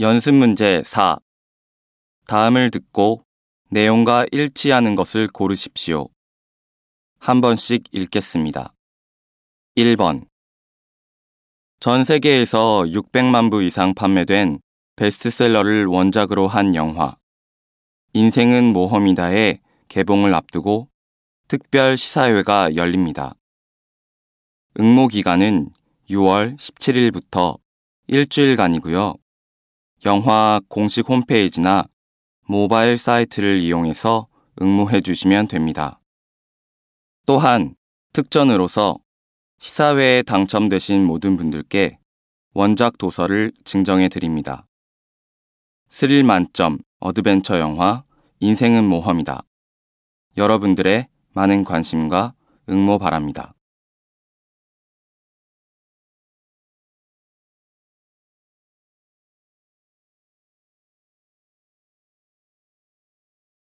연습 문제 4. 다음을 듣고 내용과 일치하는 것을 고르십시오. 한 번씩 읽겠습니다. 1번. 전 세계에서 600만 부 이상 판매된 베스트셀러를 원작으로 한 영화. 인생은 모험이다의 개봉을 앞두고 특별 시사회가 열립니다. 응모 기간은 6월 17일부터 일주일간이고요. 영화 공식 홈페이지나 모바일 사이트를 이용해서 응모해 주시면 됩니다. 또한 특전으로서 시사회에 당첨되신 모든 분들께 원작 도서를 증정해 드립니다. 스릴 만점 어드벤처 영화 인생은 모험이다. 여러분들의 많은 관심과 응모 바랍니다.